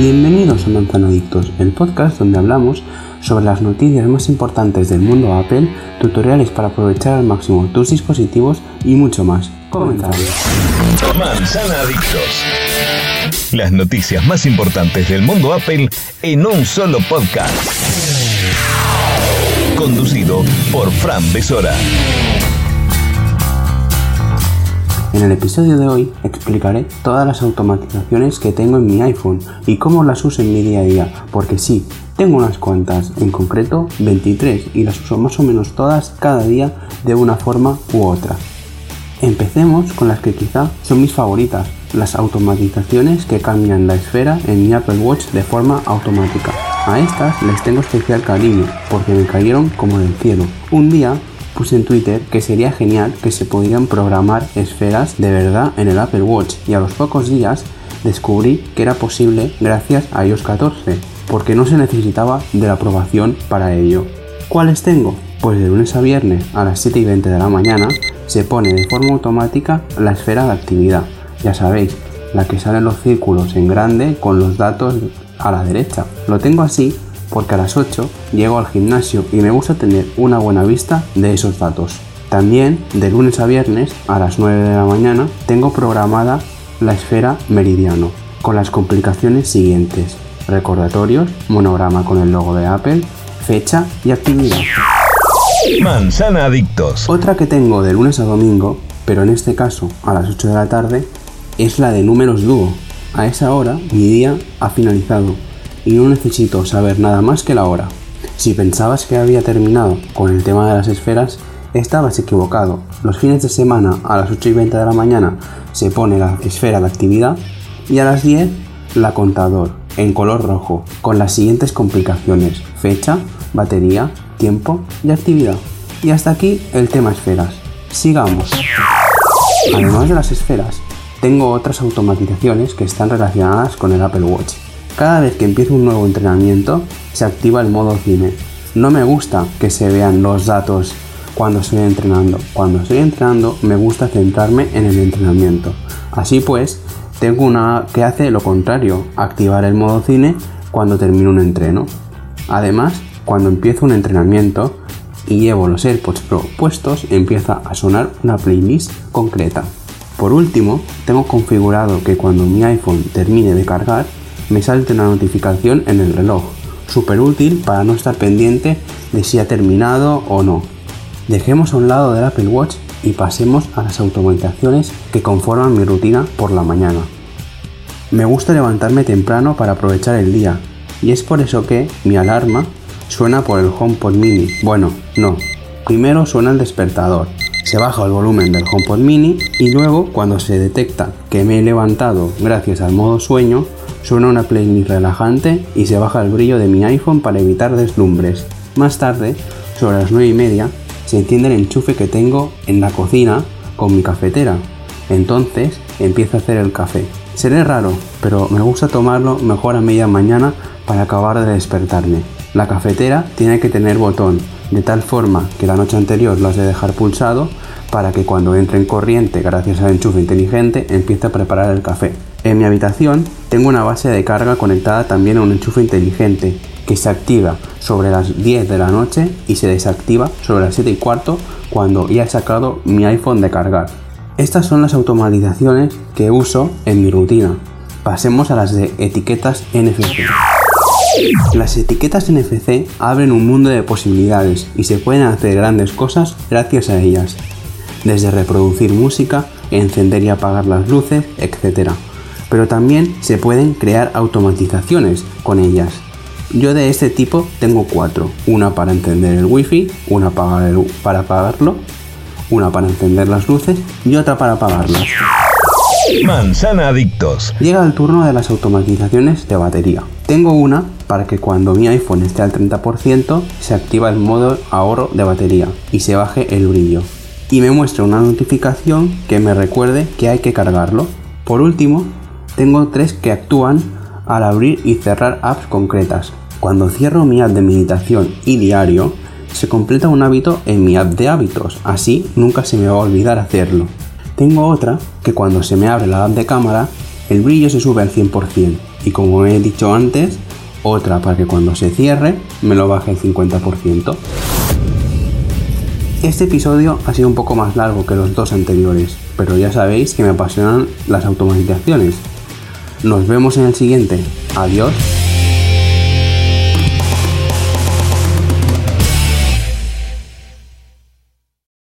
Bienvenidos a Manzanadictos, el podcast donde hablamos sobre las noticias más importantes del mundo Apple, tutoriales para aprovechar al máximo tus dispositivos y mucho más. Comenzamos. Manzanadictos. Las noticias más importantes del mundo Apple en un solo podcast. Conducido por Fran Besora. En el episodio de hoy explicaré todas las automatizaciones que tengo en mi iPhone y cómo las uso en mi día a día, porque sí, tengo unas cuantas, en concreto 23, y las uso más o menos todas cada día de una forma u otra. Empecemos con las que quizá son mis favoritas, las automatizaciones que cambian la esfera en mi Apple Watch de forma automática. A estas les tengo especial cariño porque me cayeron como del cielo. Un día puse en Twitter que sería genial que se pudieran programar esferas de verdad en el Apple Watch y a los pocos días descubrí que era posible gracias a iOS 14, porque no se necesitaba de la aprobación para ello. ¿Cuáles tengo? Pues de lunes a viernes a las 7 y 20 de la mañana se pone de forma automática la esfera de actividad. Ya sabéis, la que sale en los círculos en grande con los datos a la derecha. Lo tengo así porque a las 8 llego al gimnasio y me gusta tener una buena vista de esos datos. También de lunes a viernes a las 9 de la mañana tengo programada la esfera meridiano con las complicaciones siguientes. Recordatorios, monograma con el logo de Apple, fecha y actividad. Manzana Adictos. Otra que tengo de lunes a domingo, pero en este caso a las 8 de la tarde, es la de números dúo. A esa hora mi día ha finalizado y no necesito saber nada más que la hora. Si pensabas que había terminado con el tema de las esferas, estabas equivocado. Los fines de semana a las 8 y 20 de la mañana se pone la esfera de actividad y a las 10 la contador en color rojo con las siguientes complicaciones, fecha, batería, tiempo y actividad. Y hasta aquí el tema esferas. Sigamos. Además de las esferas, tengo otras automatizaciones que están relacionadas con el Apple Watch. Cada vez que empiezo un nuevo entrenamiento, se activa el modo cine. No me gusta que se vean los datos cuando estoy entrenando. Cuando estoy entrenando me gusta centrarme en el entrenamiento. Así pues, tengo una que hace lo contrario, activar el modo cine cuando termino un entreno. Además, cuando empiezo un entrenamiento y llevo los AirPods Pro puestos, empieza a sonar una playlist concreta. Por último, tengo configurado que cuando mi iPhone termine de cargar, me salte una notificación en el reloj. Súper útil para no estar pendiente de si ha terminado o no. Dejemos a un lado del Apple Watch y pasemos a las automatizaciones que conforman mi rutina por la mañana. Me gusta levantarme temprano para aprovechar el día y es por eso que mi alarma suena por el HomePod mini. Bueno, no. Primero suena el despertador. Se baja el volumen del HomePod mini y luego cuando se detecta que me he levantado gracias al modo sueño, suena una playlist relajante y se baja el brillo de mi iPhone para evitar deslumbres. Más tarde, sobre las 9 y media, se enciende el enchufe que tengo en la cocina con mi cafetera. Entonces empiezo a hacer el café. Seré raro, pero me gusta tomarlo mejor a media mañana para acabar de despertarme. La cafetera tiene que tener botón, de tal forma que la noche anterior lo has de dejar pulsado para que cuando entre en corriente gracias al enchufe inteligente empiece a preparar el café. En mi habitación tengo una base de carga conectada también a un enchufe inteligente que se activa sobre las 10 de la noche y se desactiva sobre las 7 y cuarto cuando ya he sacado mi iPhone de cargar. Estas son las automatizaciones que uso en mi rutina. Pasemos a las de etiquetas NFC. Las etiquetas NFC abren un mundo de posibilidades y se pueden hacer grandes cosas gracias a ellas, desde reproducir música, encender y apagar las luces, etc pero también se pueden crear automatizaciones con ellas. Yo de este tipo tengo cuatro, una para encender el wifi, una para, para apagarlo, una para encender las luces y otra para apagarlas. Manzana Adictos. Llega el turno de las automatizaciones de batería. Tengo una para que cuando mi iPhone esté al 30% se activa el modo ahorro de batería y se baje el brillo. Y me muestra una notificación que me recuerde que hay que cargarlo. Por último, tengo tres que actúan al abrir y cerrar apps concretas. Cuando cierro mi app de meditación y diario, se completa un hábito en mi app de hábitos, así nunca se me va a olvidar hacerlo. Tengo otra que cuando se me abre la app de cámara, el brillo se sube al 100% y como he dicho antes, otra para que cuando se cierre me lo baje el 50%. Este episodio ha sido un poco más largo que los dos anteriores, pero ya sabéis que me apasionan las automatizaciones. Nos vemos en el siguiente. Adiós.